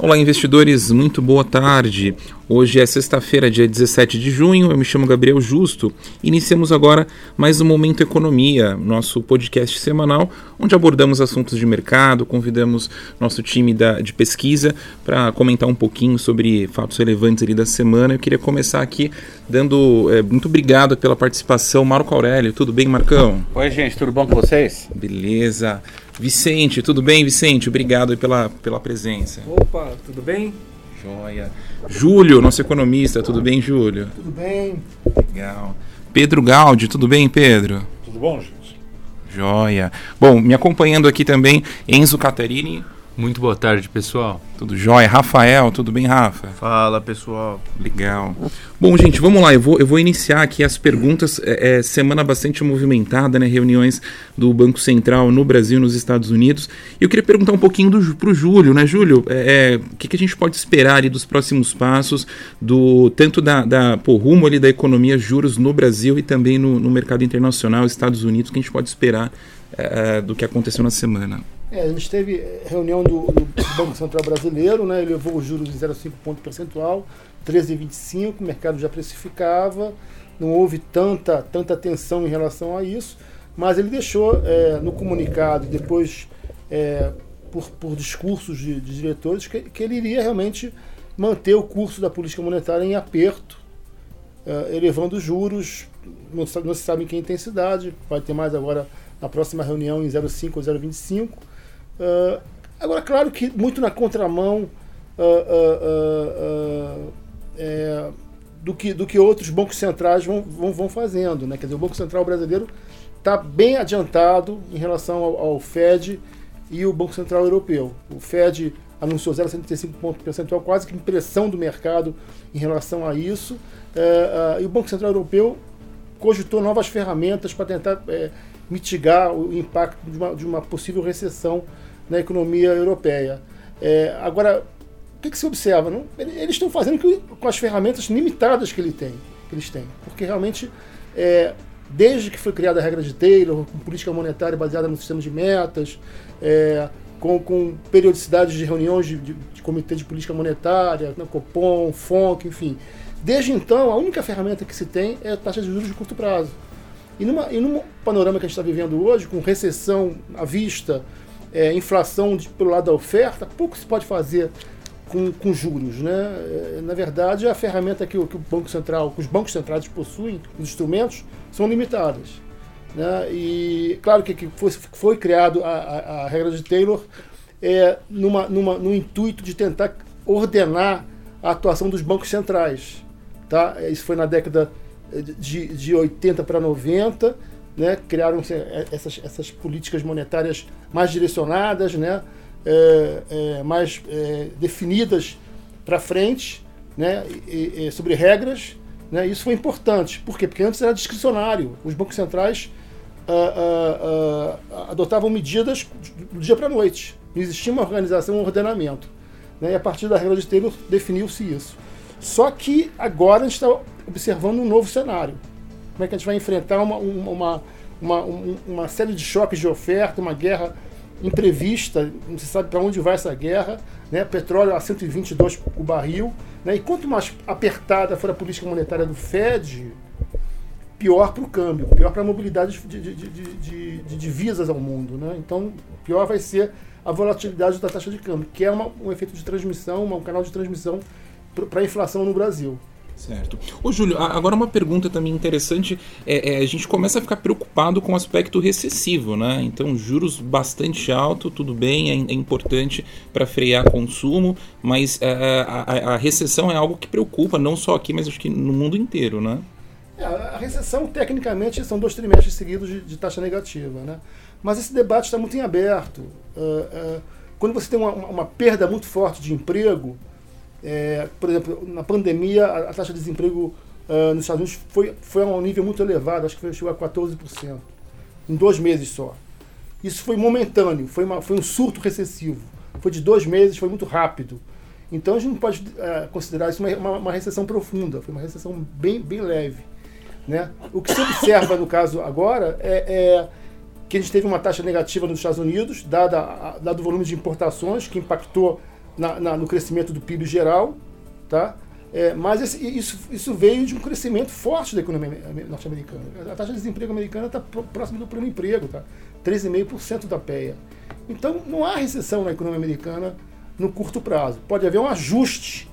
Olá, investidores, muito boa tarde. Hoje é sexta-feira, dia 17 de junho. Eu me chamo Gabriel Justo. Iniciamos agora mais um Momento Economia, nosso podcast semanal, onde abordamos assuntos de mercado, convidamos nosso time da, de pesquisa para comentar um pouquinho sobre fatos relevantes ali da semana. Eu queria começar aqui dando é, muito obrigado pela participação, Marco Aurélio. Tudo bem, Marcão? Oi, gente, tudo bom com vocês? Beleza. Vicente, tudo bem, Vicente? Obrigado pela, pela presença. Opa, tudo bem? Joia. Júlio, nosso economista, tudo bem, Júlio? Tudo bem. Legal. Pedro Gaudi, tudo bem, Pedro? Tudo bom, gente? Joia. Bom, me acompanhando aqui também, Enzo Caterini. Muito boa tarde, pessoal. Tudo jóia. Rafael, tudo bem, Rafa? Fala, pessoal. Legal. Bom, gente, vamos lá. Eu vou, eu vou iniciar aqui as perguntas. É, é, semana bastante movimentada, né? Reuniões do Banco Central no Brasil e nos Estados Unidos. E eu queria perguntar um pouquinho para o Júlio, né? Júlio, é, é, o que, que, a gente pode esperar ali dos próximos passos, do tanto da, da pô, rumo ali da economia, juros no Brasil e também no, no mercado internacional, Estados Unidos, o que a gente pode esperar é, do que aconteceu na semana? É, a gente teve reunião do, do, Banco Central Brasileiro, né, ele levou os juros em 0,5 ponto percentual, 13,25, o mercado já precificava, não houve tanta, tanta tensão em relação a isso, mas ele deixou é, no comunicado depois é, por, por discursos de, de diretores que, que, ele iria realmente manter o curso da política monetária em aperto, é, elevando os juros, não, não se sabe em que intensidade, vai ter mais agora na próxima reunião em 0,5 ou 0,25, Uh, agora, claro que muito na contramão uh, uh, é, do, que, do que outros bancos centrais vão, vão, vão fazendo. Né? Quer dizer, o Banco Central brasileiro está bem adiantado em relação ao, ao, Fed e o Banco Central Europeu. O Fed anunciou 0,75 ponto percentual, quase que impressão do mercado em relação a isso. e o Banco Central Europeu cogitou novas ferramentas para tentar é, mitigar o impacto de uma, de uma possível recessão na economia europeia. É, agora, o que, que, se observa? Não? Eles estão fazendo com as ferramentas limitadas que, ele tem, que eles têm. Porque realmente, é, desde que foi criada a regra de Taylor, com política monetária baseada no sistema de metas, é, com, com periodicidades de reuniões de, de, de, comitê de política monetária, né, Copom, FONC, enfim. Desde então, a única ferramenta que se tem é a taxa de juros de curto prazo. E, numa, e num panorama que a gente está vivendo hoje, com recessão à vista, é, inflação de, pelo lado da oferta, pouco se pode fazer com, com juros. Né? É, na verdade, a ferramenta que o, que o Banco Central, que os bancos centrais possuem, os instrumentos, são limitadas. Né? E claro que, que foi, foi criado a, a, a, regra de Taylor é, numa, numa, no intuito de tentar ordenar a atuação dos bancos centrais. Tá? Isso foi na década de, de 80 para 90 né, criaram é, essas, essas políticas monetárias mais direcionadas, né, é, é, mais é, definidas para frente, né, e, e, sobre regras. Né, isso foi importante. Por quê? Porque antes era discricionário. Os bancos centrais ah, ah, ah, adotavam medidas do dia para a noite. Não existia uma organização, um ordenamento. Né, e a partir da regra de Taylor definiu-se isso. Só que agora a gente está observando um novo cenário como é que a gente vai enfrentar uma, uma, uma, uma, série de choques de oferta, uma guerra imprevista, não se sabe para onde vai essa guerra, né? petróleo a 122 o barril, né? e quanto mais apertada for a política monetária do Fed, pior para o câmbio, pior para a mobilidade de, de, de, de, divisas ao mundo. Né? Então, pior vai ser a volatilidade da taxa de câmbio, que é uma, um efeito de transmissão, um canal de transmissão para a inflação no Brasil. Certo. Ô, Júlio, agora uma pergunta também interessante. É, é, a gente começa a ficar preocupado com o aspecto recessivo, né? Então, juros bastante alto, tudo bem, é, é importante para frear consumo, mas é, é, a, a, a, recessão é algo que preocupa, não só aqui, mas acho que no mundo inteiro, né? É, a recessão, tecnicamente, são dois trimestres seguidos de, de taxa negativa, né? Mas esse debate está muito em aberto. Uh, uh, quando você tem uma, uma perda muito forte de emprego, é, por exemplo, na pandemia, a, a taxa de desemprego uh, nos Estados Unidos foi, foi a um nível muito elevado, acho que chegou a 14%, em dois meses só. Isso foi momentâneo, foi, uma, foi um surto recessivo. Foi de dois meses, foi muito rápido. Então a gente não pode uh, considerar isso uma, uma, uma, recessão profunda, foi uma recessão bem, bem leve. Né? O que se observa no caso agora é, é que a gente teve uma taxa negativa nos Estados Unidos, dada, dado o volume de importações, que impactou na, na, no crescimento do PIB geral, tá? É, mas esse, isso, isso veio de um crescimento forte da economia norte-americana. A taxa de desemprego americana está próxima do pleno emprego, tá? 13,5% da PEA. Então, não há recessão na economia americana no curto prazo. Pode haver um ajuste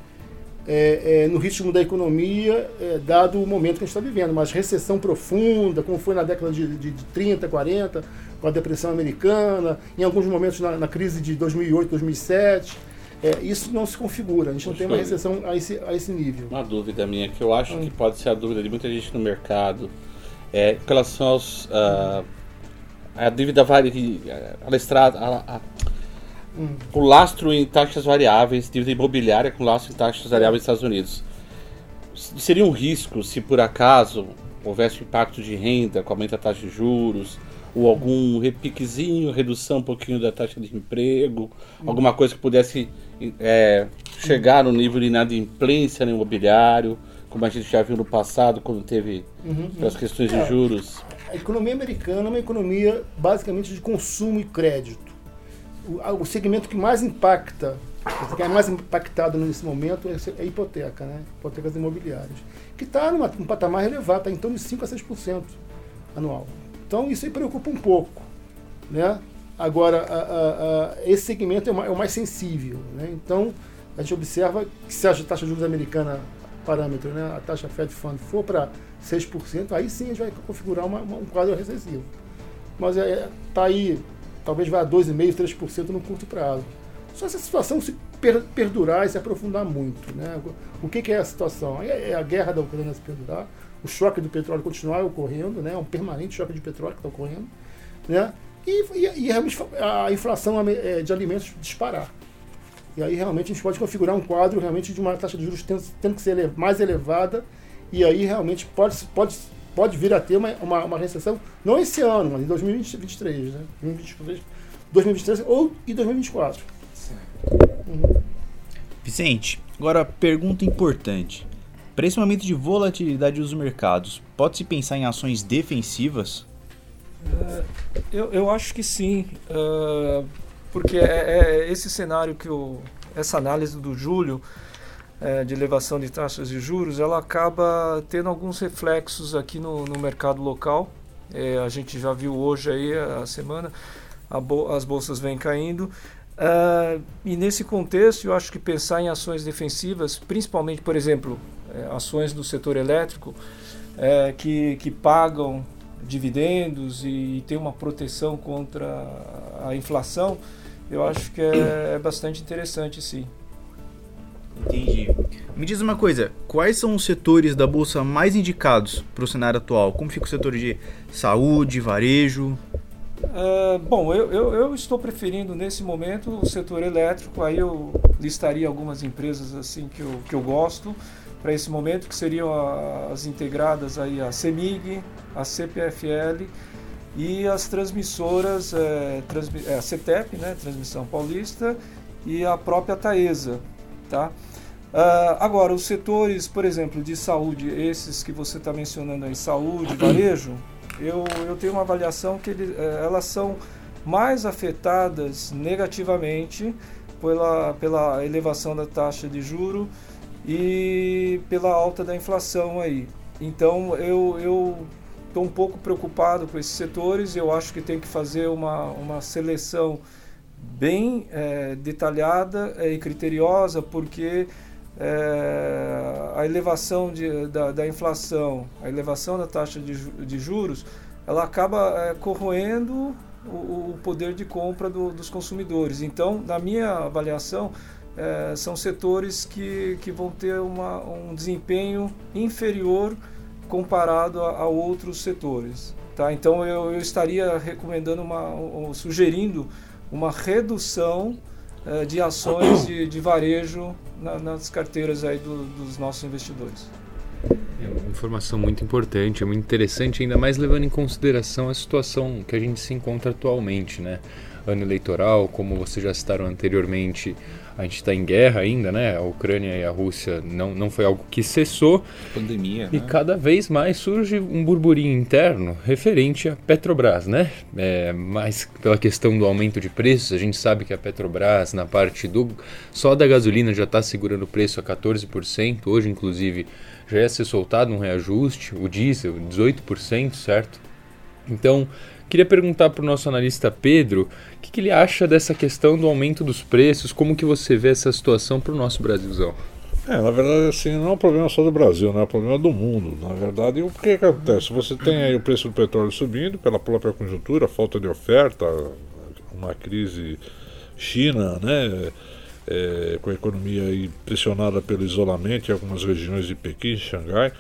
é, é, no ritmo da economia, é, dado o momento que a gente está vivendo, mas recessão profunda, como foi na década de, de, de 30, 40, com a depressão americana, em alguns momentos na, na crise de 2008, 2007 é, isso não se configura, a gente não tem uma recessão a esse, a esse nível. Uma dúvida minha, que eu acho hum. que pode ser a dúvida de muita gente no mercado, é com relação aos. Uh, a dívida varia. A estrada. A, a, hum. O lastro em taxas variáveis, dívida imobiliária com lastro em taxas variáveis nos Estados Unidos. Seria um risco se por acaso houvesse impacto de renda com aumento da taxa de juros, ou algum repiquezinho, redução um pouquinho da taxa de emprego, hum. alguma coisa que pudesse é, chegar no nível de inadimplência no imobiliário, como a gente já viu no passado, quando teve uhum, as uhum. questões de é, juros? A economia americana é uma economia basicamente de consumo e crédito. O, o segmento que mais impacta, que é mais impactado nesse momento é a hipoteca, né? hipotecas imobiliárias, que está num patamar elevado, está em torno de 5% a 6% anual. Então isso aí preocupa um pouco. Né? Agora, a, a, a, esse segmento é, é, o mais sensível. Né? Então, a gente observa que se a taxa de juros americana, parâmetro, né, a taxa Fed Fund for para 6%, aí sim a gente vai configurar uma, uma, um quadro recessivo. Mas está é, tá aí, talvez vá a 2,5%, 3% no curto prazo. Só se a situação se per, perdurar e se aprofundar muito. Né? O que, que é a situação? É, é a guerra da Ucrânia se perdurar, o choque do petróleo continuar ocorrendo, né? um permanente choque de petróleo que está ocorrendo, né? E, e, e, realmente a inflação é, de alimentos disparar. E aí realmente a gente pode configurar um quadro realmente de uma taxa de juros tendo, tendo que ser mais elevada, e aí realmente pode, pode, pode vir a ter uma, uma, uma recessão, não esse ano, mas em 2023, né? 2023, 2023 ou em 2024. Uhum. Vicente, agora pergunta importante. Para esse momento de volatilidade dos mercados, pode-se pensar em ações defensivas? Uh, eu, eu acho que sim, uh, porque é, é, esse cenário que o, essa análise do Júlio é, de elevação de taxas de juros, ela acaba tendo alguns reflexos aqui no, no mercado local. É, a gente já viu hoje aí a semana, a bo as bolsas vêm caindo. Uh, e nesse contexto, eu acho que pensar em ações defensivas, principalmente, por exemplo, é, ações do setor elétrico é, que, que pagam dividendos e, tem uma proteção contra a inflação, eu acho que é, é bastante interessante sim. Entendi. Me diz uma coisa, quais são os setores da bolsa mais indicados para o cenário atual? Como fica o setor de saúde, varejo? Uh, bom, eu, eu, eu, estou preferindo nesse momento o setor elétrico. Aí eu listaria algumas empresas assim que eu, que eu gosto para esse momento, que seriam as integradas aí a CEMIG, a CPFL e as transmissoras, é, transmi é, a CETEP, né, Transmissão Paulista, e a própria Taesa. Tá? Uh, agora, os setores, por exemplo, de saúde, esses que você está mencionando aí, saúde, varejo, eu, eu tenho uma avaliação que ele, é, elas são mais afetadas negativamente pela, pela elevação da taxa de juro e pela alta da inflação aí. Então eu eu estou um pouco preocupado com esses setores. Eu acho que tem que fazer uma, uma seleção bem é, detalhada é, e criteriosa, porque é, a elevação de, da, da, inflação, a elevação da taxa de, de juros, ela acaba é, corroendo o, o, poder de compra do, dos consumidores. Então, na minha avaliação, é, são setores que, que vão ter uma, um desempenho inferior comparado a, a outros setores. Tá? Então eu, eu estaria recomendando, uma, sugerindo uma redução é, de ações de, de varejo na, nas carteiras aí do, dos nossos investidores. É uma informação muito importante, é muito interessante, ainda mais levando em consideração a situação que a gente se encontra atualmente, né? Ano eleitoral, como vocês já citaram anteriormente, a gente está em guerra ainda, né? A Ucrânia e a Rússia não, não foi algo que cessou. Pandemia. E né? cada vez mais surge um burburinho interno referente à Petrobras, né? É, mais pela questão do aumento de preços, a gente sabe que a Petrobras, na parte do. só da gasolina, já está segurando o preço a 14%. Hoje, inclusive, já ia ser soltado um reajuste. O diesel, 18%, certo? Então, queria perguntar para o nosso analista Pedro o que, que, ele acha dessa questão do aumento dos preços, como que você vê essa situação para o nosso Brasilzão? É, na verdade, assim, não é um problema só do Brasil, né? é um problema do mundo. Na verdade, o que, que acontece? Você tem aí o preço do petróleo subindo pela própria conjuntura, falta de oferta, uma crise China, né? É, com a economia aí pressionada pelo isolamento em algumas regiões de Pequim, Xangai.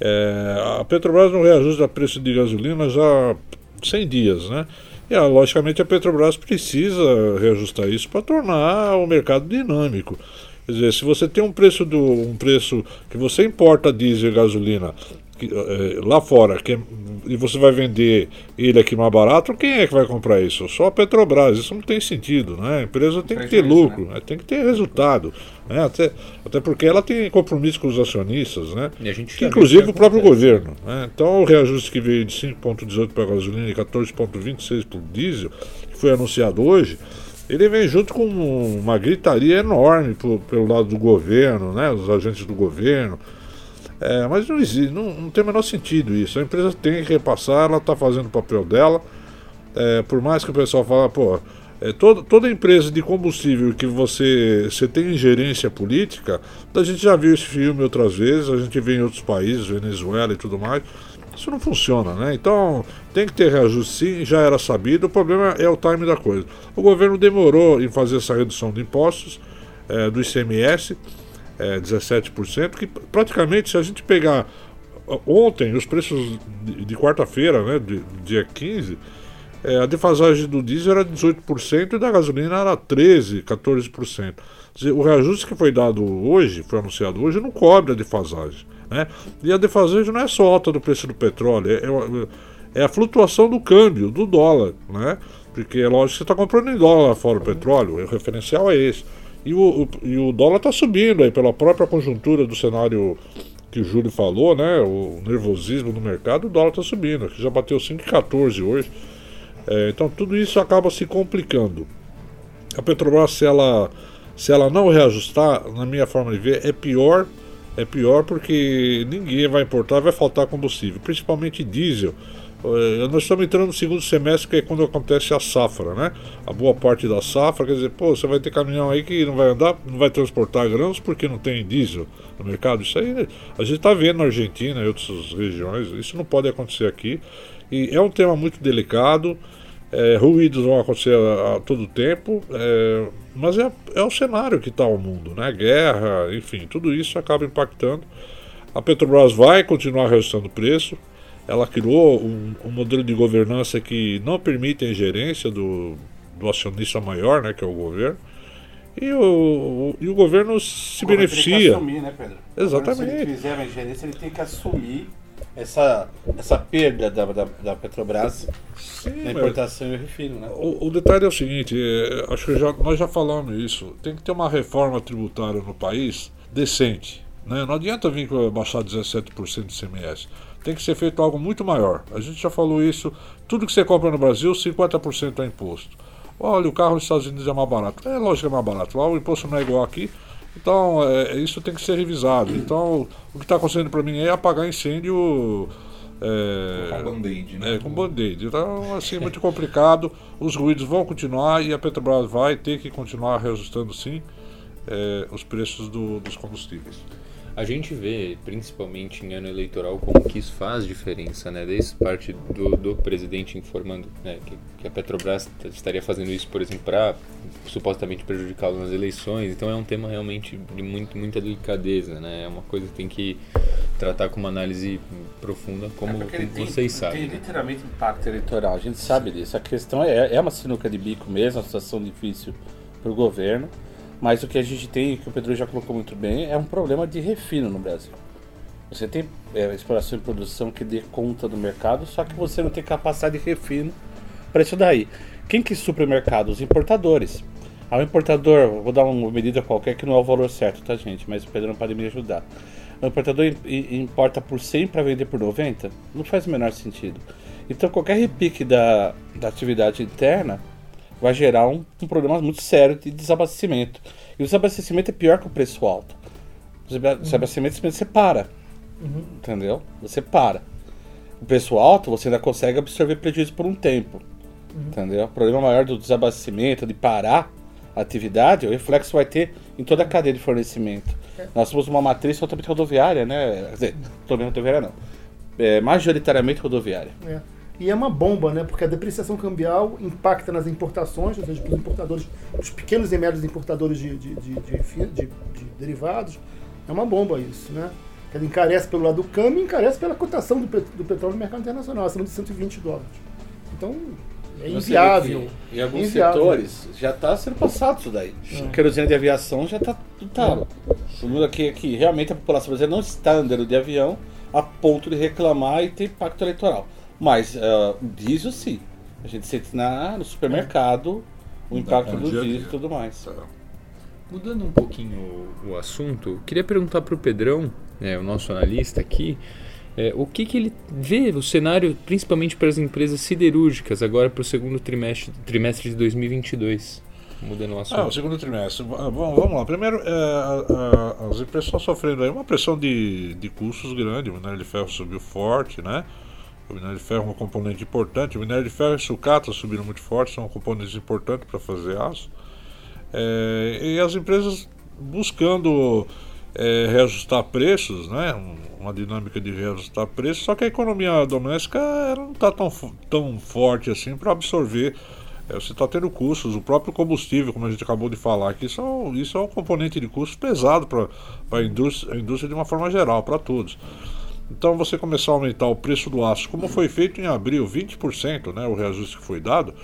É, a Petrobras não reajusta preço de gasolina já 100 dias, né? E ah, logicamente a Petrobras precisa reajustar isso para tornar o mercado dinâmico. Quer dizer, se você tem um preço do um preço que você importa diesel e gasolina lá fora que, e você vai vender ele aqui mais barato, quem é que vai comprar isso? Só a Petrobras. Isso não tem sentido, né? A empresa tem que ter lucro, né? tem que ter resultado. Né? Até, até porque ela tem compromisso com os acionistas, né? que, inclusive o próprio governo. Né? Então o reajuste que veio de 5,18 para a gasolina e 14,26 para o diesel, que foi anunciado hoje, ele vem junto com uma gritaria enorme pro, pelo lado do governo, né? Os agentes do governo. É, mas não existe, não, não, tem o menor sentido isso. A empresa tem que repassar, ela está fazendo o papel dela. É, por mais que o pessoal fale, pô, é, toda, toda empresa de combustível que você, você tem ingerência política, a gente já viu esse filme outras vezes, a gente vê em outros países, Venezuela e tudo mais. Isso não funciona, né? Então tem que ter reajuste sim, já era sabido. O problema é o time da coisa. O governo demorou em fazer essa redução de impostos é, do ICMS é, 17%, que praticamente, se a gente pegar ontem os preços de, de quarta-feira, né, de, dia 15, é, a defasagem do diesel era 18% e da gasolina era 13%, 14%. Dizer, o reajuste que foi dado hoje, foi anunciado hoje, não cobre a defasagem. Né? E a defasagem não é só alta do preço do petróleo, é, é, é a flutuação do câmbio, do dólar. Né? Porque é lógico que você está comprando em dólar fora o petróleo, o referencial é esse. E o, o, e o dólar está subindo aí pela própria conjuntura do cenário que o Júlio falou, né? O nervosismo no mercado, o dólar está subindo, aqui já bateu 5,14 hoje. É, então tudo isso acaba se complicando. A Petrobras, se ela, se ela não reajustar, na minha forma de ver, é pior. É pior porque ninguém vai importar, vai faltar combustível, principalmente diesel. Eh, nós estamos entrando no segundo semestre, que é quando acontece a safra, né? A boa parte da safra, quer dizer, pô, você vai ter caminhão aí que não vai andar, não vai transportar grãos porque não tem diesel no mercado. Isso aí a gente está vendo na Argentina e outras regiões, isso não pode acontecer aqui. E é um tema muito delicado, é, ruídos vão acontecer a, a todo tempo, é, mas é, é o cenário que está o mundo, né? Guerra, enfim, tudo isso acaba impactando. A Petrobras vai continuar reajustando o preço ela criou um, um, modelo de governança que não permite a ingerência do, do acionista maior, né, que é o governo. E o, o, e o governo se o beneficia. Tem que assumir, né, Pedro? Exatamente. Se ele fizer uma ingerência, ele tem que assumir essa, essa perda da, da, da Petrobras Sim, na importação e refino. Né? O, o, detalhe é o seguinte: é, acho que já, nós já falamos isso. Tem que ter uma reforma tributária no país decente. Né? Não adianta vir baixar 17% de CMS tem que ser feito algo muito maior. A gente já falou isso. Tudo que você compra no Brasil, 50% é imposto. Olha, o carro nos Estados Unidos é mais barato. É lógico que é mais barato. Lá o imposto não é igual aqui. Então, é, isso tem que ser revisado. Então, o que está acontecendo para mim é apagar incêndio. É, com band-aid, né? É, com band-aid. Então, assim, é muito complicado. Os ruídos vão continuar e a Petrobras vai ter que continuar reajustando, sim, é, os preços do, dos combustíveis. A gente vê, principalmente em ano eleitoral, como que isso faz diferença, né? Desde parte do, do presidente informando né, que, que, a Petrobras estaria fazendo isso, por exemplo, para supostamente prejudicá-lo nas eleições. Então é um tema realmente de muito, muita delicadeza, né? É uma coisa que tem que tratar com uma análise profunda, como, é como vocês tem, sabem. Tem né? literalmente impacto eleitoral, a gente sabe disso. A questão é, é uma sinuca de bico mesmo, uma situação difícil para o governo. Mas o que a gente tem, que o Pedro já colocou muito bem, é um problema de refino no Brasil. Você tem é, exploração e produção que dê conta do mercado, só que você não tem capacidade de refino para isso daí. Quem que supre o mercado? Os importadores. Ao importador, vou dar uma medida qualquer que não é o valor certo, tá gente? Mas o Pedro não pode me ajudar. O importador im- im- importa por 100 para vender por 90? Não faz o menor sentido. Então qualquer repique da, da atividade interna vai gerar um, um problema muito sério de desabastecimento. E o desabastecimento é pior que o preço alto. O desaba- desabastecimento simplesmente você para. Entendeu? Você para. O preço alto você ainda consegue absorver prejuízo por um tempo. Entendeu? O problema maior do desabastecimento, de parar a atividade, o reflexo vai ter em toda a cadeia de fornecimento. Nós somos uma matriz totalmente rodoviária, né? Quer dizer, totalmente rodoviária não. É, majoritariamente rodoviária. É. E é uma bomba, né? Porque a depreciação cambial impacta nas importações, ou seja, para os importadores, os pequenos e médios importadores de, de, de, de, fi- de- de derivados. É uma bomba isso, né? Quer dizer, encarece pelo lado do câmbio e encarece pela cotação do, pet- do petróleo no mercado internacional, acima de 120 dólares. Então, é inviável. Em alguns Inviável. setores já está sendo passado isso daí. A querosene de aviação já está tudo talo. O mundo aqui é que realmente a população brasileira não está andando de avião a ponto de reclamar e ter impacto eleitoral. Mas o diesel sim. A gente sente na, no supermercado o impacto no do diesel e tudo mais. Mudando um pouquinho o, o assunto, queria perguntar para o Pedrão, né, o nosso analista aqui, é, o que, que ele vê o cenário, principalmente para as empresas siderúrgicas, agora para o segundo trimestre, trimestre de 2022. Mudando o Ah, o assunto. segundo trimestre. Bom, vamos lá. Primeiro, é, a- a- as empresas estão sofrendo aí uma pressão de, de custos grande. O minério de ferro subiu forte, né? O minério de ferro é um componente importante. O minério de ferro e sucata subiram muito forte, são componentes importantes para fazer aço. É, e as empresas buscando é, reajustar preços, né? Um- Uma dinâmica de reajustar preços, só que a economia doméstica não está tão, tão forte assim para absorver. É, você está tendo custos, o próprio combustível, como a gente acabou de falar aqui, isso é um, isso é um componente de custos pesado para a indústria, a indústria de uma forma geral, para todos. Então você começar a aumentar o preço do aço, como foi feito em abril, 20%, né, o reajuste que foi dado,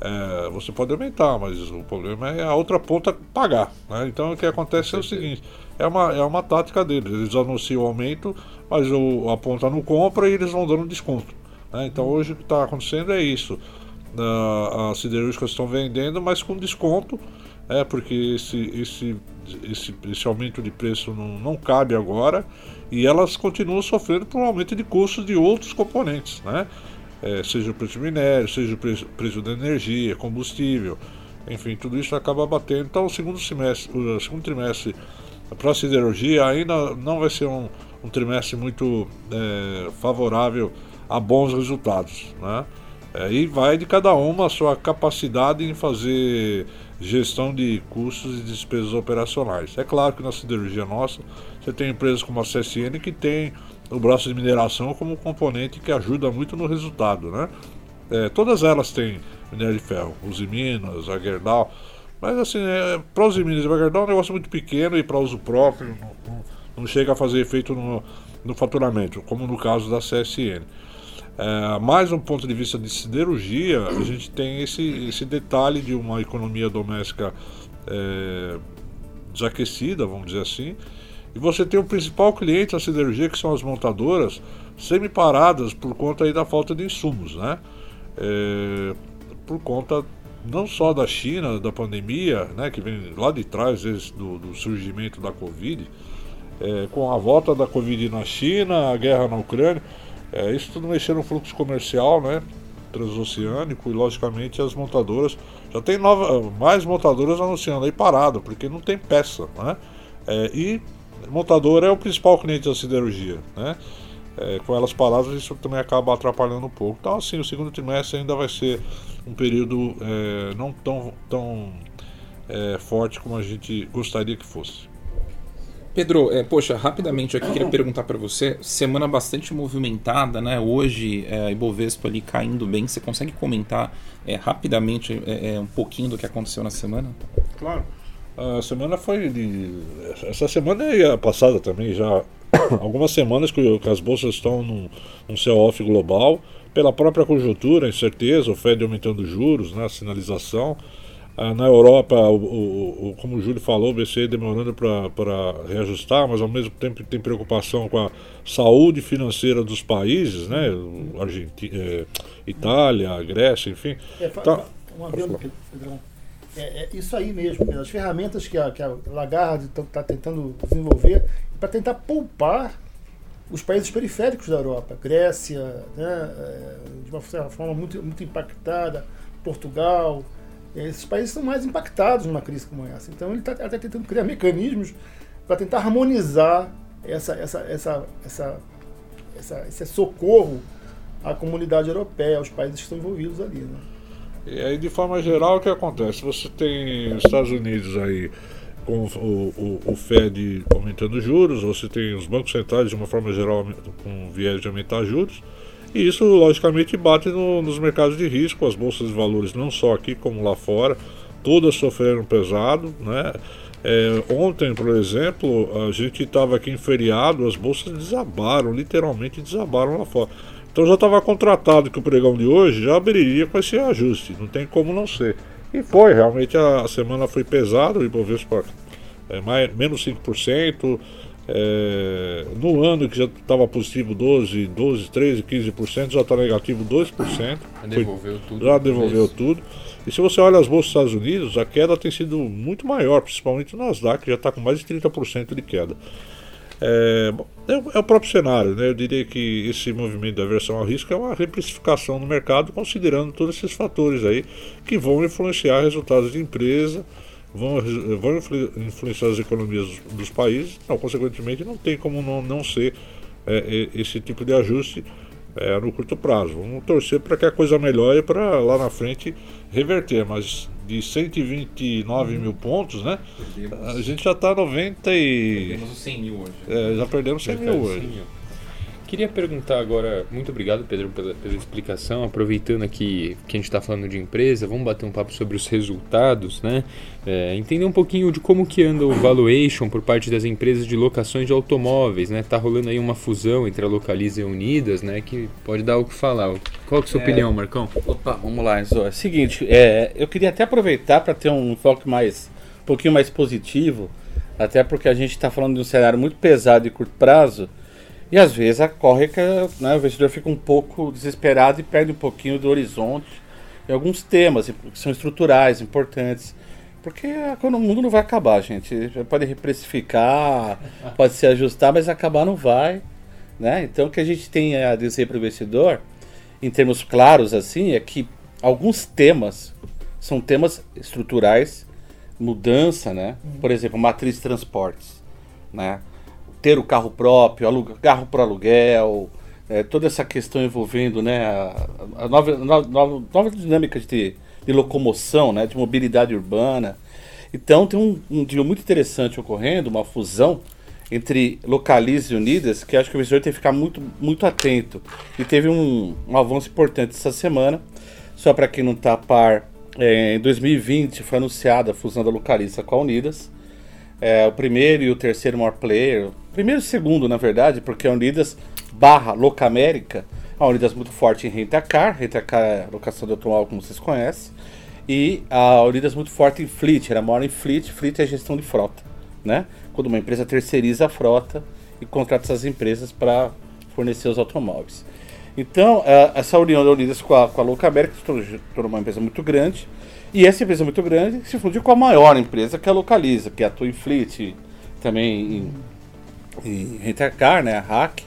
é, você pode aumentar, mas o problema é a outra ponta pagar. Né? Então o que acontece é o seguinte, é uma, é uma tática deles, eles anunciam o aumento, mas o, a ponta não compra e eles vão dando desconto. né? Então hoje o que está acontecendo é isso. Ah, as siderúrgicas estão vendendo, mas com desconto, é, porque esse, esse, esse, esse aumento de preço não, não cabe agora e elas continuam sofrendo por um aumento de custos de outros componentes, né? É, seja o preço do minério, seja o preço, preço da energia, combustível, enfim, tudo isso acaba batendo. Então, o segundo semestre, o segundo trimestre para a siderurgia ainda não vai ser um, um trimestre muito é, favorável a bons resultados, né? É, e vai de cada uma a sua capacidade em fazer gestão de custos e despesas operacionais. É claro que na siderurgia nossa, você tem empresas como a CSN que tem o braço de mineração como componente que ajuda muito no resultado, né? É, todas elas têm minério de ferro, Uzi Minas, a Gerdau, mas assim, é, para os Minas e a Gerdau é um negócio muito pequeno e para uso próprio não, não- não chega a fazer efeito no, no faturamento, como no caso da CSN. É, mais um ponto de vista de siderurgia, a gente tem esse, esse detalhe de uma economia doméstica é, desaquecida, vamos dizer assim, e você tem o principal cliente da siderurgia, que são as montadoras, semi-paradas por conta aí da falta de insumos, né? É, por conta não só da China, da pandemia, né, que vem lá de trás esse, do, do surgimento da Covid, é, com a volta da Covid na China, a guerra na Ucrânia, é, isso tudo mexeu no fluxo comercial, né? Transoceânico e logicamente as montadoras já tem nova, mais montadoras anunciando aí parado, porque não tem peça, né? É, e montadora é o principal cliente da siderurgia, né? É, com elas paradas isso também acaba atrapalhando um pouco. Então assim, o segundo trimestre ainda vai ser um período é, não tão, tão é, forte como a gente gostaria que fosse. Pedro, é, poxa, rapidamente aqui queria perguntar para você. Semana bastante movimentada, né? Hoje é, a Ibovespa ali caindo bem. Você consegue comentar é, rapidamente é, é, um pouquinho do que aconteceu na semana? Claro. A semana foi de. Essa semana e a passada também, já algumas semanas que, as bolsas estão num, num sell-off global, pela própria conjuntura, incerteza, o Fed aumentando os juros, né, sinalização. Ah, na Europa, o, o- o- como o Júlio falou, o BCE demorando para reajustar, mas ao mesmo tempo tem preocupação com a saúde financeira dos países, né? o Argenti eh, Itália, Grécia, enfim. É, Tá. um é, é isso aí mesmo, as ferramentas que a, que a Lagarde está tentando desenvolver para tentar poupar os países periféricos da Europa, Grécia, né, é, de uma forma muito, muito impactada, Portugal, esses países são mais impactados numa crise como essa. Então ele está até tentando criar mecanismos para tentar harmonizar essa, essa, essa, essa, essa, esse socorro à comunidade europeia, aos países que estão envolvidos ali. Né? E aí, de forma geral, o que acontece? Você tem os Estados Unidos aí com o, o, o Fed aumentando juros, você tem os bancos centrais, de uma forma geral, com viés de aumentar juros. E isso, logicamente, bate no, nos mercados de risco, as bolsas de valores, não só aqui como lá fora, todas sofreram pesado. Né? É, ontem, por exemplo, a gente estava aqui em feriado, as bolsas desabaram, literalmente desabaram lá fora. Então já estava contratado que o pregão de hoje já abriria com esse ajuste, não tem como não ser. E foi, realmente a, semana foi pesada, o Ibovespa é, mais, menos 5%, é, no ano que já estava positivo 12, 12, 13, 15%, já está negativo 2%. Já devolveu foi, tudo. Já devolveu tudo. E se você olha as bolsas dos Estados Unidos, a queda tem sido muito maior, principalmente no Nasdaq, que já está com mais de 30% de queda. É, é, é, o próprio cenário, né? Eu diria que esse movimento da aversão ao risco é uma reprecificação no mercado, considerando todos esses fatores aí que vão influenciar resultados de empresa, vão, vão influenciar as economias dos, países, então, consequentemente, não tem como não, não ser é, esse tipo de ajuste é, no curto prazo. Vamos torcer para que a coisa melhore para lá na frente reverter, mas de 129 mil pontos, né? Perdemos. A gente já está 90 e. Perdemos os 100 mil hoje. É, já perdemos 100 mil hoje. 100 mil. Queria perguntar agora, muito obrigado Pedro pela, pela explicação, aproveitando aqui que a gente está falando de empresa, vamos bater um papo sobre os resultados, né? É, entender um pouquinho de como que anda o valuation por parte das empresas de locações de automóveis, né? Tá rolando aí uma fusão entre a Localiza e a Unidas, né? Que pode dar o que falar. Qual que é a sua é, opinião, Marcão? Opa, vamos lá, Enzo. É o seguinte, é, eu queria até aproveitar para ter um foco mais, um pouquinho mais positivo, até porque a gente está falando de um cenário muito pesado e curto prazo, e às vezes ocorre que né, o investidor fica um pouco desesperado e perde um pouquinho do horizonte em alguns temas que são estruturais, importantes. Porque o mundo não vai acabar, gente. Pode reprecificar, pode se ajustar, mas acabar não vai. Né? Então o que a gente tem a dizer para o investidor, em termos claros assim, é que alguns temas são temas estruturais, mudança, né? Por exemplo, matriz de transportes, né? Ter o carro próprio, aluga, carro para aluguel, é, toda essa questão envolvendo né, a, a nova, nova, nova, dinâmica de, de, locomoção, né, de mobilidade urbana. Então tem um, um dia muito interessante ocorrendo, uma fusão entre Localize e Unidas, que acho que o investidor tem que ficar muito, muito atento. E teve um, um avanço importante essa semana, só para quem não está a par, é, em 2020 foi anunciada a fusão da Localiza com a Unidas. É, o primeiro e o terceiro maior player, primeiro e segundo, na verdade, porque a Unidas barra Locamérica, a Unidas muito forte em rentacar, rentacar é locação de automóvel, como vocês conhecem, e a Unidas muito forte em fleet, era maior em fleet, fleet é gestão de frota, né? Quando uma empresa terceiriza a frota e contrata essas empresas para fornecer os automóveis. Então, é, essa união da Unidas com a, com a Locamérica se tornou uma empresa muito grande, e essa empresa muito grande se fundiu com a maior empresa que é a Localiza, que é a Twin Fleet, também em e Rentercar, né, a Hack,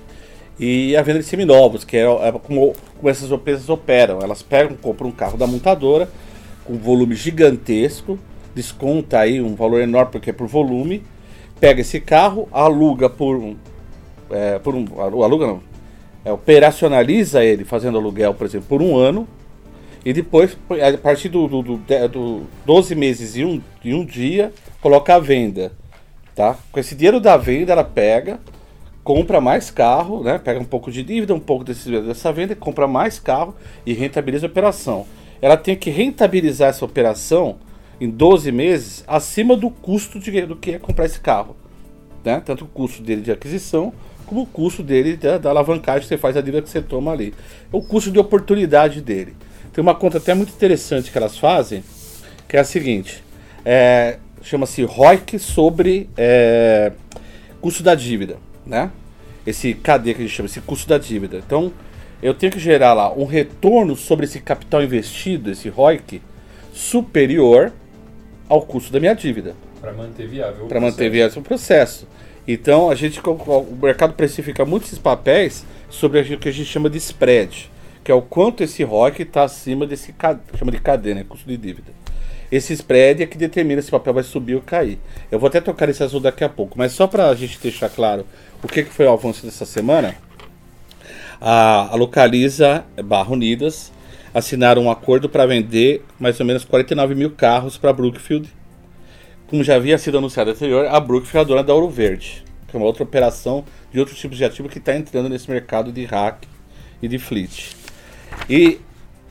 e a venda de seminovos, que é, é como, como essas empresas operam. Elas pegam, compram um carro da montadora com volume gigantesco, desconta aí um valor enorme porque é por volume, pega esse carro, aluga por um, é, por um aluga não, é, operacionaliza ele fazendo aluguel, por exemplo, por um ano, e depois, a partir do, do, do, do 12 meses e um, e um dia, coloca a venda tá? Com esse dinheiro da venda, ela pega, compra mais carro, né? Pega um pouco de dívida, um pouco desse, dessa venda, compra mais carro e rentabiliza a operação. Ela tem que rentabilizar essa operação em 12 meses acima do custo de, do que é comprar esse carro. Né? Tanto o custo dele de aquisição, como o custo dele da, da alavancagem que você faz, a dívida que você toma ali. O custo de oportunidade dele. Tem uma conta até muito interessante que elas fazem, que é a seguinte. É, chama-se ROIC sobre é, custo da dívida, né? Esse KD que a gente chama, esse custo da dívida. Então, eu tenho que gerar lá um retorno sobre esse capital investido, esse ROIC, superior ao custo da minha dívida. Para manter viável. Para manter viável o processo. Então a gente o mercado precifica muitos papéis sobre o que a gente chama de spread, que é o quanto esse ROIC está acima desse chama de cadeia, né, custo de dívida. Esse spread é que determina se o papel vai subir ou cair. Eu vou até tocar esse assunto daqui a pouco, mas só para a gente deixar claro o que, que foi o avanço dessa semana, a, a Localiza Barra Unidas assinaram um acordo para vender mais ou menos 49 mil carros para Brookfield. Como já havia sido anunciado anterior, a Brookfield é a dona da Ouro Verde, que é uma outra operação de outros tipos de ativo que está entrando nesse mercado de hack e de fleet. E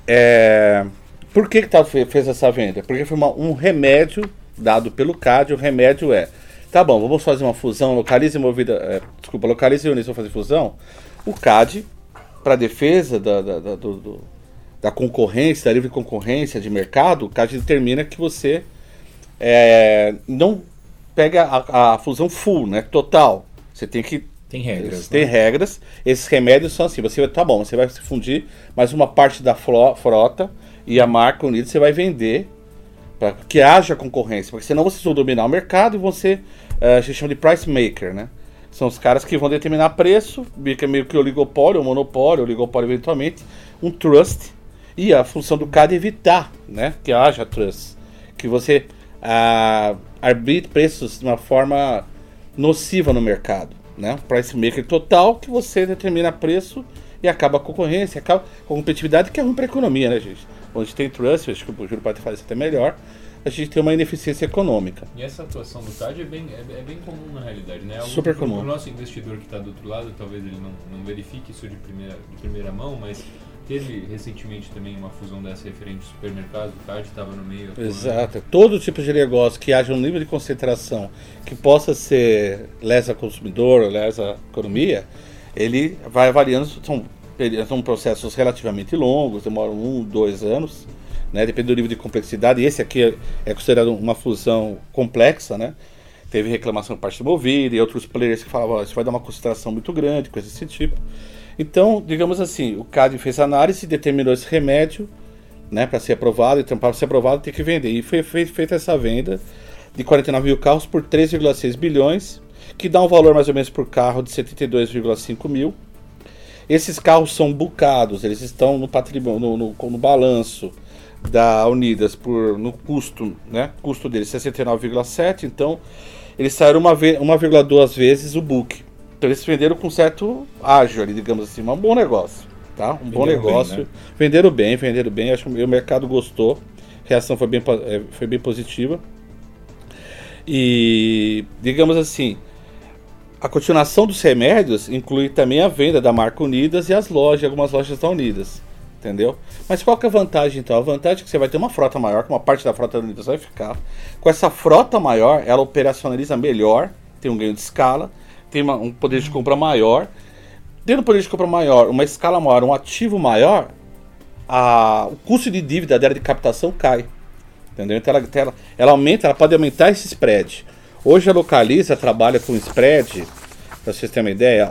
é, por que, que tá, fe- fez essa venda? Porque foi uma- um remédio dado pelo CAD. O remédio é: tá bom, vamos fazer uma fusão, localize movida. é, desculpa, localize e Unis vão fazer fusão. O CAD, para defesa da, da, da- do- da concorrência, da livre concorrência de mercado, o CAD determina que você é, não pega a, a fusão full, né? Total. Você tem que Tem regras. tem né? regras. Esses remédios são assim: você vai, tá bom, você vai se fundir, mas uma parte da frota e a marca unida você vai vender para que haja concorrência, porque senão vocês vão dominar o mercado e você eh, a gente chama de price maker, né? São os caras que vão determinar preço, que meio que oligopólio, ou monopólio, oligopólio eventualmente, um trust. E a função do CAD é evitar né, que haja trust. Que você ah, arbitre preços de uma forma nociva no mercado. Né? Price maker total, que você determina preço e acaba a concorrência, acaba a competitividade, que é ruim para a economia, né, gente? Onde tem trust, acho que o Júlio pode fazer isso até melhor, a gente tem uma ineficiência econômica. E essa atuação do CAD é bem, é, é bem comum na realidade, né? Algo Super comum. O nosso investidor que está do outro lado, talvez ele não, não verifique isso de primeira, de primeira mão, mas teve recentemente também uma fusão dessa referente supermercado, o CAD estava no meio. Exato. Todo tipo de negócio que haja um nível de concentração que possa ser lesa consumidor, lesa economia, ele vai avaliando. São, são processos relativamente longos, demoram um, dois anos, né? Depende do nível de complexidade. Esse aqui é, é considerado uma fusão complexa, né? Teve reclamação por parte do Movida e outros players que falavam, "Ó, isso vai dar uma concentração muito grande, coisa desse tipo. Então, digamos assim, o CAD fez análise, determinou esse remédio, né, para ser aprovado, então para ser aprovado tem que vender. E foi fei- feita essa venda de 49 mil carros por 3,6 bilhões, que dá um valor mais ou menos por carro de 72,5 mil. Esses carros são bucados, eles estão no patrimônio, no, no, no balanço da Unidas por no custo, né? Custo deles 69,7, então eles saíram uma ve 1,2 vezes o book. Então eles venderam com certo ágio ali, digamos assim, um bom negócio, tá? Um bom Venderam bem, negócio. né? Venderam bem, venderam bem, acho que o mercado gostou. A reação foi bem, eh, foi bem positiva. E digamos assim, a continuação dos remédios inclui também a venda da marca Unidas e as lojas, algumas lojas da Unidas. Entendeu? Mas qual que é a vantagem então? A vantagem é que você vai ter uma frota maior, que uma parte da frota da Unidas vai ficar. Com essa frota maior, ela operacionaliza melhor, tem um ganho de escala, tem uma- um poder de compra maior. Tendo um poder de compra maior, uma escala maior, um ativo maior, a- o custo de dívida dela de captação cai. Entendeu? Então ela, ela, ela aumenta, ela pode aumentar esse spread. Hoje a Localiza trabalha com spread, para vocês terem uma ideia,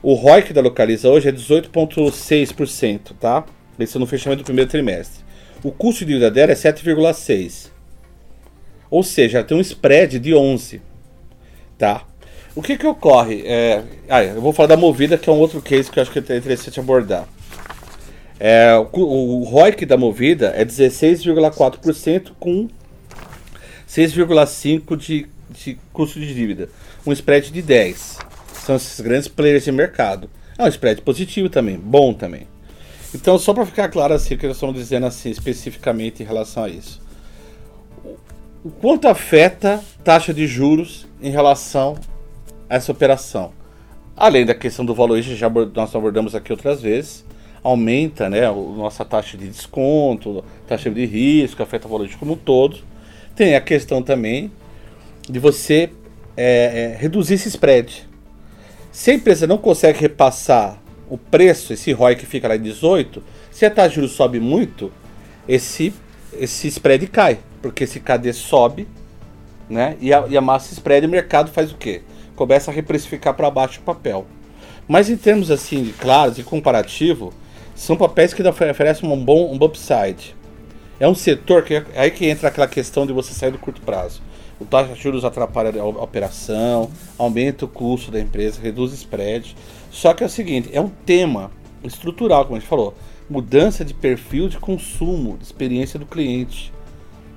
o ROIC da Localiza hoje é 18,6%, tá? Isso no fechamento do primeiro trimestre. O custo de dívida dela é 7,6%. Ou seja, ela tem um spread de 11%, tá? O que que ocorre? É, ah, eu vou falar da Movida, que é um outro case que eu acho que é interessante abordar. É, o, o ROIC da Movida é 16,4% com 6,5% de, de custo de dívida. Um spread de 10%. São esses grandes players de mercado. É um spread positivo também, bom também. Então, só para ficar claro assim, o que nós estamos dizendo assim, especificamente em relação a isso. O quanto afeta taxa de juros em relação essa operação? Além da questão do valor, isso já nós abordamos aqui outras vezes, aumenta né, a nossa taxa de desconto, taxa de risco, afeta o valor como um todo. Tem a questão também de você é, é, reduzir esse spread. Se a empresa não consegue repassar o preço, esse ROI que fica lá em 18, se a taxa de juros sobe muito, esse, esse spread cai, porque esse KD sobe, né? E a, e a massa spread, o mercado faz o quê? Começa a reprecificar para baixo o papel. Mas em termos assim, claros e comparativo, são papéis que ofe- oferecem um bom um upside. É um setor que é aí que entra aquela questão de você sair do curto prazo. O taxa de juros atrapalha a operação, aumenta o custo da empresa, reduz o spread. Só que é o seguinte, é um tema estrutural, como a gente falou, mudança de perfil de consumo, de experiência do cliente,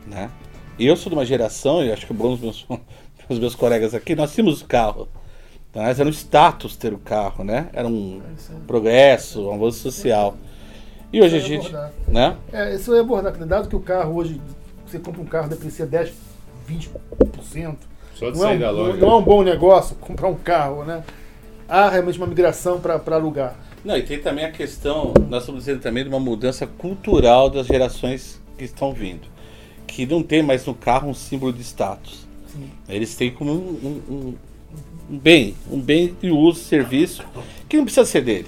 né? Eu sou de uma geração, e acho que bons meus, os meus colegas aqui, nós tínhamos carro. Então, era um status ter o carro, né? Era um progresso, um avanço social. E hoje a ia gente, abordar. né? É, isso eu ia abordar, porque dado que o carro hoje, você compra um carro, deprecia 10, 20%. Só de Não é, um, da loja. não é um bom negócio comprar um carro, né? Há realmente uma migração para alugar. Não, e tem também a questão, nós estamos dizendo também de uma mudança cultural das gerações que estão vindo. Que não tem mais no carro um símbolo de status. Eles têm como um, um- um- um bem, um bem de uso, serviço, que não precisa ser dele.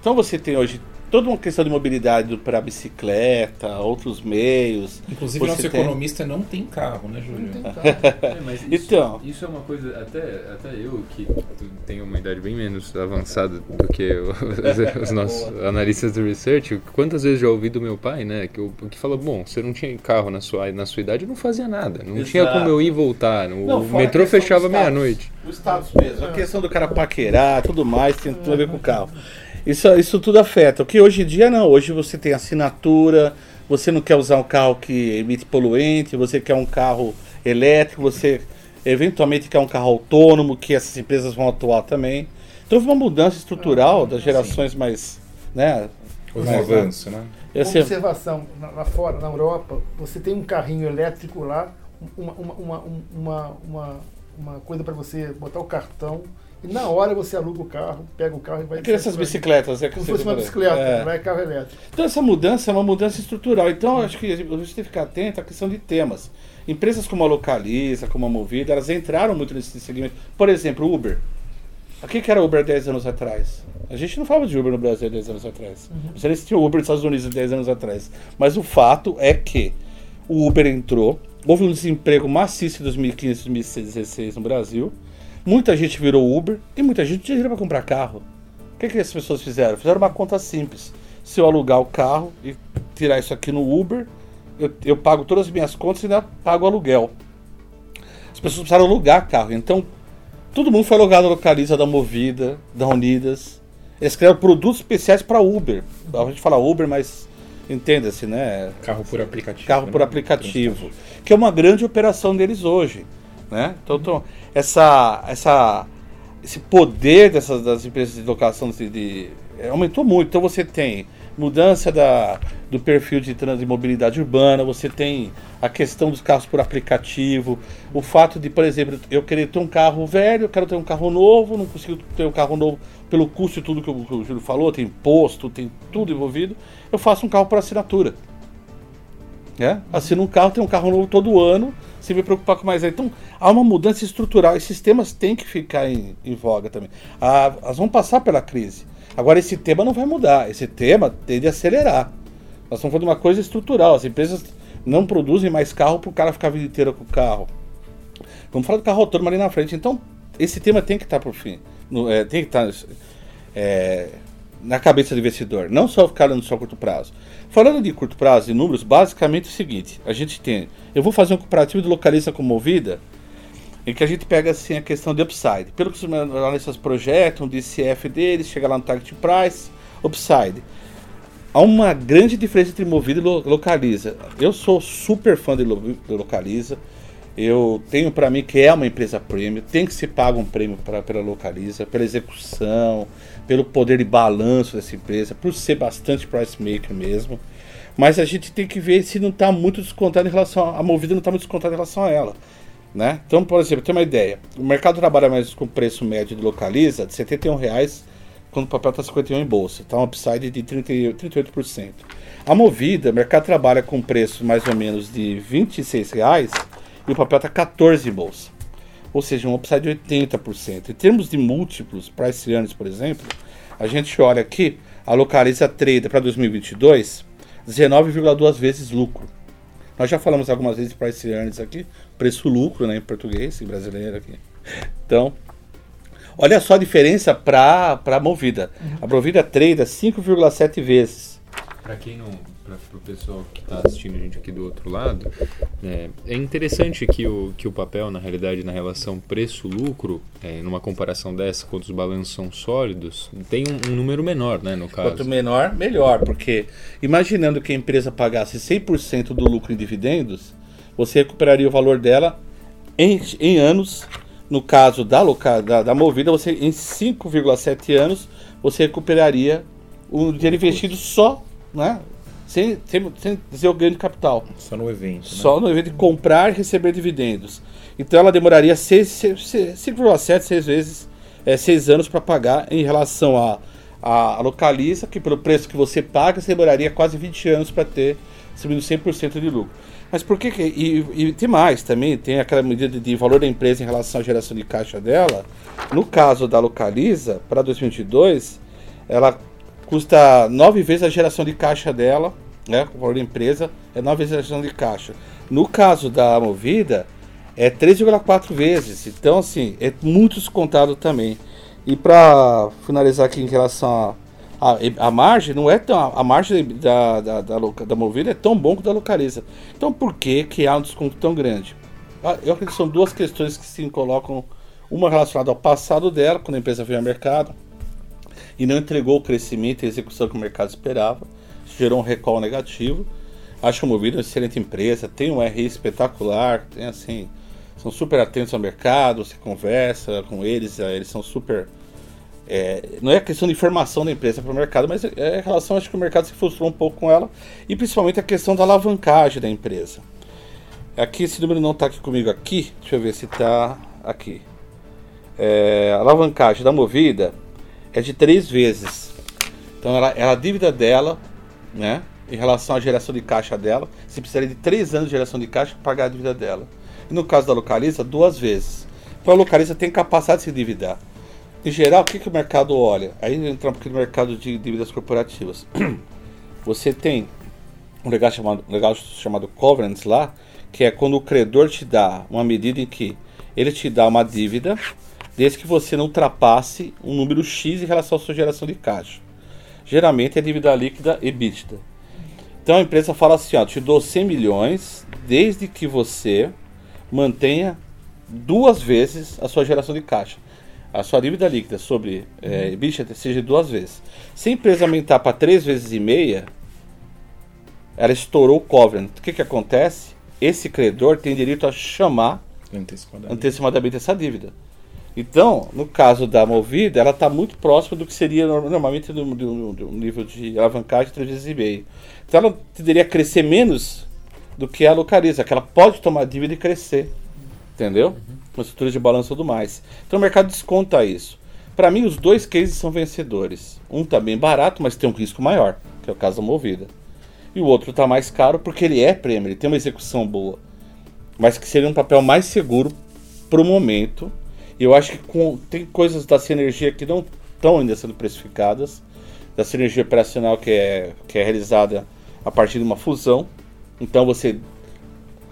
Então você tem hoje toda uma questão de mobilidade para bicicleta, outros meios. Inclusive, Você nosso tem- economista não tem carro, né, Júlio? É, mas isso, Então. isso é uma coisa, até, até eu que tenho uma idade bem menos avançada do que os, os nossos analistas do research, quantas vezes já ouvi do meu pai, né, que, eu, que fala, bom, você não tinha carro na sua, na sua idade, eu não fazia nada, não tinha Exato. como eu ir e voltar, o Não, metrô fechava meia-noite. O status mesmo, a questão do cara paquerar, tudo mais, tem tudo a ver com o carro. Isso, isso tudo afeta. O que hoje em dia não, hoje você tem assinatura, você não quer usar um carro que emite poluente, você quer um carro elétrico, você eventualmente quer um carro autônomo, que essas empresas vão atuar também. Então houve uma mudança estrutural das gerações mais. Né, Houve um avanço, né? eu sei- Observação, na- lá fora, na Europa, você tem um carrinho elétrico lá, uma, uma, uma, uma, uma, uma coisa para você botar o cartão, e na hora você aluga o carro, pega o carro e vai... Aquelas essas bicicletas, é que Como se você fosse uma bicicleta, É. vai carro elétrico. Então essa mudança é uma mudança estrutural. Então acho que a gente tem que ficar atento à questão de temas. Empresas como a Localiza, como a Movida, elas entraram muito nesse segmento. Por exemplo, Uber. O que que era Uber 10 anos atrás? A gente não falava de Uber no Brasil 10 anos atrás. Já existia o Uber nos Estados Unidos 10 anos atrás. Mas o fato é que o Uber entrou, houve um desemprego maciço em 2015 2016 no Brasil. Muita gente virou Uber e muita gente tinha dinheiro para comprar carro. O que, que as pessoas fizeram? Fizeram uma conta simples. Se eu alugar o carro e tirar isso aqui no Uber, eu, eu pago todas as minhas contas e ainda pago o aluguel. As pessoas precisaram alugar carro. Então, todo mundo foi alugado na localiza da Movida, da Unidas. Eles criaram produtos especiais para Uber. A gente fala Uber, mas entenda-se, né? Carro por aplicativo. Carro por né? aplicativo, que é uma grande operação deles hoje, né? Então, então, essa, essa, esse poder dessas das empresas de locação de, de- é, aumentou muito. Então você tem mudança da, do perfil de, trans, de mobilidade urbana, você tem a questão dos carros por aplicativo, o fato de, por exemplo, eu querer ter um carro velho, eu quero ter um carro novo, não consigo ter um carro novo pelo custo e tudo que o, que o Júlio falou, tem imposto, tem tudo envolvido, eu faço um carro por assinatura. né? Assina um carro, tem um carro novo todo ano, sem me preocupar com mais. Então, há uma mudança estrutural. Esses temas têm que ficar em, em voga também. Ah, elas vão passar pela crise. Agora, esse tema não vai mudar. Esse tema tende a acelerar. Nós estamos falando de uma coisa estrutural. As empresas não produzem mais carro para o cara ficar a vida inteira com o carro. Vamos falar do carro autônomo ali na frente. Então, esse tema tem que estar por fim. No- é, tem que estar é, na cabeça do investidor. Não só ficar olhando só curto prazo. Falando de curto prazo e números, basicamente é o seguinte: a gente tem. Eu vou fazer um comparativo de localiza com movida, em que a gente pega assim a questão de upside. Pelo que os analistas projetam, o DCF deles, chega lá no target price, upside. Há uma grande diferença entre Movida e Lo- Localiza. Eu sou super fã de Localiza. Eu tenho para mim que é uma empresa premium, tem que se pagar um prêmio pra, pela Localiza, pela execução, pelo poder de balanço dessa empresa, por ser bastante price maker mesmo. Mas a gente tem que ver se não está muito descontado em relação a, a Movida não está muito descontada em relação a ela. Né? Então, por exemplo, tem uma ideia. O mercado trabalha mais com preço médio de Localiza de 71 reais quando o papel está 51 em bolsa. Está um upside de 30, e 38%. A Movida, o mercado trabalha com preço mais ou menos de 26 reais e o papel está 14 em bolsa. Ou seja, um upside de 80%. Em termos de múltiplos, price earnings, por exemplo, a gente olha aqui, a Localiza Trader para 2022, 19,2 vezes lucro. Nós já falamos algumas vezes de price earnings aqui, preço-lucro né, em português e brasileiro aqui. Então, olha só a diferença para a Movida. A Movida trade 5,7 vezes. Pra quem não, para o pessoal que está assistindo a gente aqui do outro lado, é, é, interessante que o, que o papel, na realidade, na relação preço-lucro, é, numa comparação dessa, quando os balanços são sólidos, tem um, um número menor, né, no caso. Quanto menor, melhor, porque imaginando que a empresa pagasse 100% do lucro em dividendos, você recuperaria o valor dela em, em anos. No caso da, da, da Movida, você em 5,7 anos, você recuperaria o dinheiro investido só, né? Sem, sem, sem dizer o ganho de capital. Só no evento. Né? Só no evento de comprar e receber dividendos. Então ela demoraria 5,7, 6 vezes, é, 6 anos para pagar em relação a, a, a, localiza, que pelo preço que você paga, você demoraria quase 20 anos para ter subindo 100% de lucro. Mas por que. que e, e, tem mais também, tem aquela medida de valor da empresa em relação à geração de caixa dela. No caso da Localiza, para 2022, ela custa nove vezes a geração de caixa dela, né? O valor da empresa é nove vezes a geração de caixa. No caso da Movida, é 3,4 vezes. Então, assim, é muito descontado também. E para finalizar aqui em relação a, a, a, margem, não é tão. A margem da, da, da, da Movida é tão bom quanto da Localiza. Então, por que, que há um desconto tão grande? Ah, eu acredito que são duas questões que se colocam. Uma relacionada ao passado dela, quando a empresa veio ao mercado, e não entregou o crescimento e execução que o mercado esperava. Isso gerou um recall negativo. Acho que o Movida é uma excelente empresa, tem um RI espetacular, tem assim, são super atentos ao mercado, você conversa com eles, eh, eles são super. É, não é questão de informação da empresa para o mercado, mas é em relação, acho que o mercado se frustrou um pouco com ela, e principalmente a questão da alavancagem da empresa. Aqui, esse número não está aqui comigo aqui, deixa eu ver se está aqui. É, alavancagem da Movida é de três vezes. Então ela, ela, a dívida dela, né, em relação à geração de caixa dela, você precisaria de três anos de geração de caixa para pagar a dívida dela. E no caso da localiza, duas vezes. Então a localiza tem capacidade de se endividar. Em geral, o que, que o mercado olha? Aí entra um pouquinho no mercado de dívidas corporativas. Você tem um legal chamado, um legal chamado covenants lá, que é quando o credor te dá uma medida em que ele te dá uma dívida desde que você não ultrapasse um número X em relação à sua geração de caixa. Geralmente é dívida líquida EBITDA. Então a empresa fala assim, ó, te dou 100 milhões desde que você mantenha duas vezes a sua geração de caixa. A sua dívida líquida sobre é, EBITDA seja duas vezes. Se a empresa aumentar para três vezes e meia, ela estourou o covenant. O que, que acontece? Esse credor tem direito a chamar antecipadamente, antecipadamente essa dívida. Então, no caso da Movida, ela está muito próxima do que seria normalmente do, do nível de alavancagem de 3 vezes e meio. Então ela poderia crescer menos do que a localiza, que ela pode tomar dívida e crescer. Entendeu? Uhum. Com estrutura de balanço e tudo mais. Então o mercado desconta isso. Para mim, os dois cases são vencedores. Um está bem barato, mas tem um risco maior, que é o caso da Movida. E o outro está mais caro porque ele é prêmio, ele tem uma execução boa. Mas que seria um papel mais seguro para o momento eu acho que com, tem coisas da sinergia que não estão ainda sendo precificadas, da sinergia operacional que é, que é realizada a partir de uma fusão. Então você,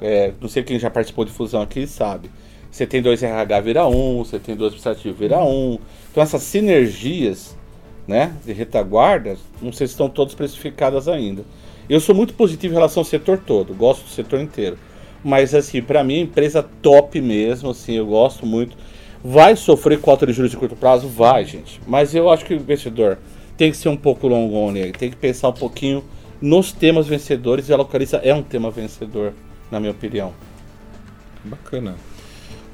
é, não sei quem já participou de fusão aqui sabe, você tem dois RH vira um, você tem dois administrativos vira um. Então essas sinergias né, de retaguarda, não sei se estão todas precificadas ainda. Eu sou muito positivo em relação ao setor todo, gosto do setor inteiro. Mas assim, para mim, empresa top mesmo, assim, eu gosto muito. Vai sofrer cota de juros de curto prazo? Vai, gente. Mas eu acho que o investidor tem que ser um pouco longone, tem que pensar um pouquinho nos temas vencedores e a localiza é um tema vencedor, na minha opinião. Bacana.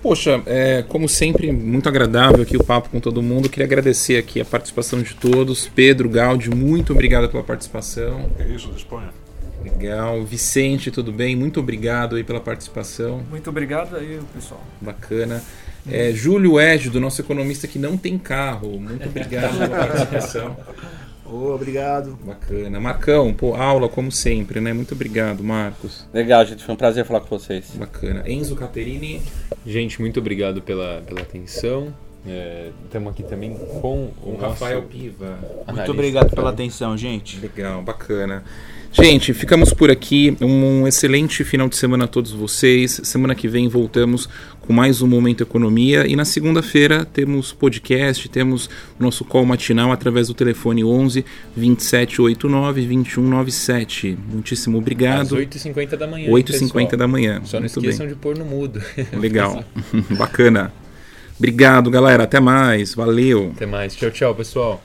Poxa, é, como sempre, muito agradável aqui o papo com todo mundo. Queria agradecer aqui a participação de todos. Pedro, Gaudi, muito obrigado pela participação. É isso, disponha. Legal. Vicente, tudo bem? Muito obrigado aí pela participação. Muito obrigado aí, pessoal. Bacana. É, Júlio Égido, nosso economista que não tem carro. Muito obrigado pela participação. Oh, obrigado. Bacana. Marcão, pô, aula como sempre, né? Muito obrigado, Marcos. Legal, gente. Foi um prazer falar com vocês. Bacana. Enzo Caterini. Gente, muito obrigado pela, pela atenção. Estamos aqui também com o, O nosso Rafael Piva. Muito analista, obrigado pela atenção, gente. Legal, bacana. Gente, ficamos por aqui. Um excelente final de semana a todos vocês. Semana que vem voltamos com mais um Momento Economia. E na segunda-feira temos podcast, temos o nosso call matinal através do telefone 11 2789 2197. Muitíssimo Às obrigado. 8h50 da manhã. 8h50 pessoal. da manhã. Só não Muito esqueçam bem. de pôr no mudo. Legal. Bacana. Obrigado, galera. Até mais. Valeu. Até mais. Tchau, tchau, pessoal.